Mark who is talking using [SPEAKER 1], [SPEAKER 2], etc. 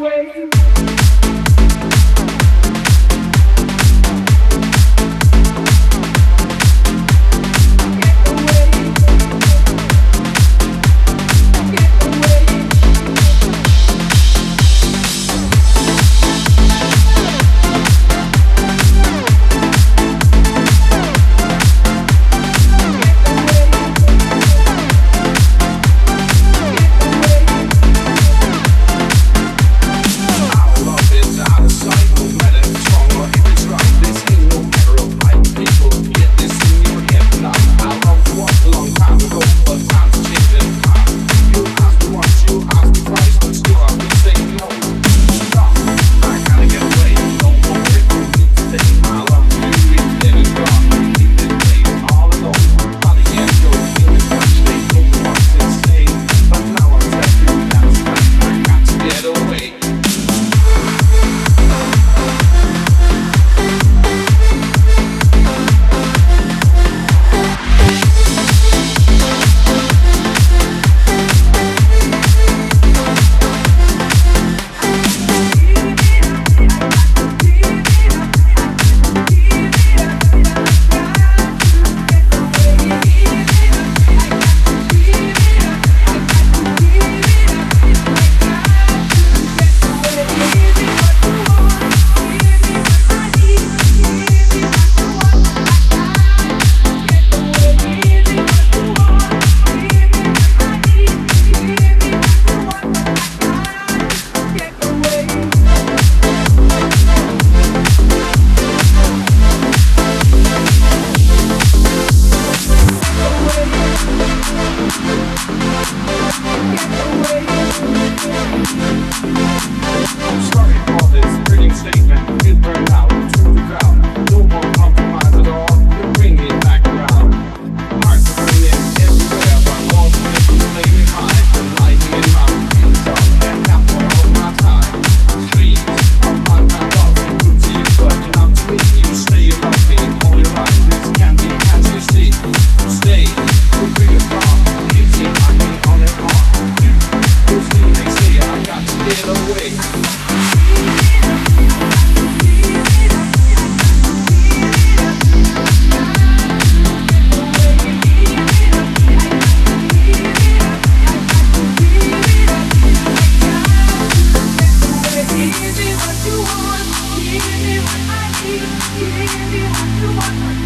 [SPEAKER 1] away. I'm you want.